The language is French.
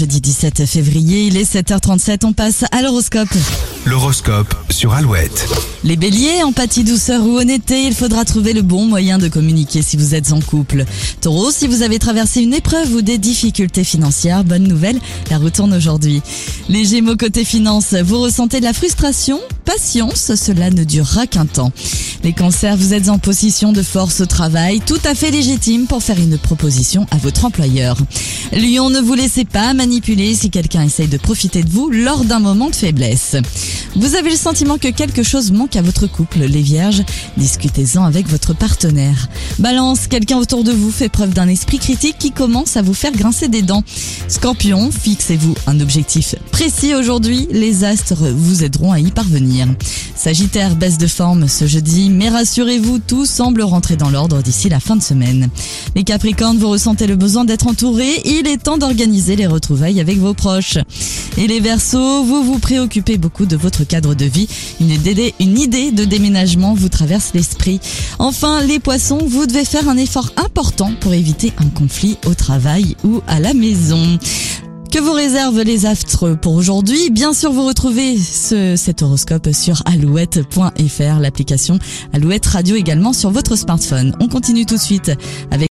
jeudi 17 février, il est 7h37, on passe à l'horoscope. L'horoscope sur Alouette. Les béliers, empathie, douceur ou honnêteté, il faudra trouver le bon moyen de communiquer si vous êtes en couple. Taureau, si vous avez traversé une épreuve ou des difficultés financières, bonne nouvelle, la roue tourne aujourd'hui. Les gémeaux côté finance, vous ressentez de la frustration Patience, cela ne durera qu'un temps. Les cancers, vous êtes en position de force au travail, tout à fait légitime pour faire une proposition à votre employeur. Lion, ne vous laissez pas manipuler si quelqu'un essaye de profiter de vous lors d'un moment de faiblesse. Vous avez le sentiment que quelque chose manque à votre couple, les vierges, discutez-en avec votre partenaire. Balance, quelqu'un autour de vous fait preuve d'un esprit critique qui commence à vous faire grincer des dents. Scorpion, fixez-vous un objectif précis aujourd'hui, les astres vous aideront à y parvenir. Sagittaire, baisse de forme ce jeudi, mais rassurez-vous, tout semble rentrer dans l'ordre d'ici la fin de semaine. Les Capricornes, vous ressentez le besoin d'être entouré, il est temps d'organiser les retrouvailles avec vos proches. Et les Verseaux, vous vous préoccupez beaucoup de votre cadre de vie, une idée, une idée de déménagement vous traverse l'esprit. Enfin, les Poissons, vous devez faire un effort important pour éviter un conflit au travail ou à la maison. Que vous réservent les astres pour aujourd'hui Bien sûr, vous retrouvez ce, cet horoscope sur alouette.fr, l'application Alouette Radio également sur votre smartphone. On continue tout de suite avec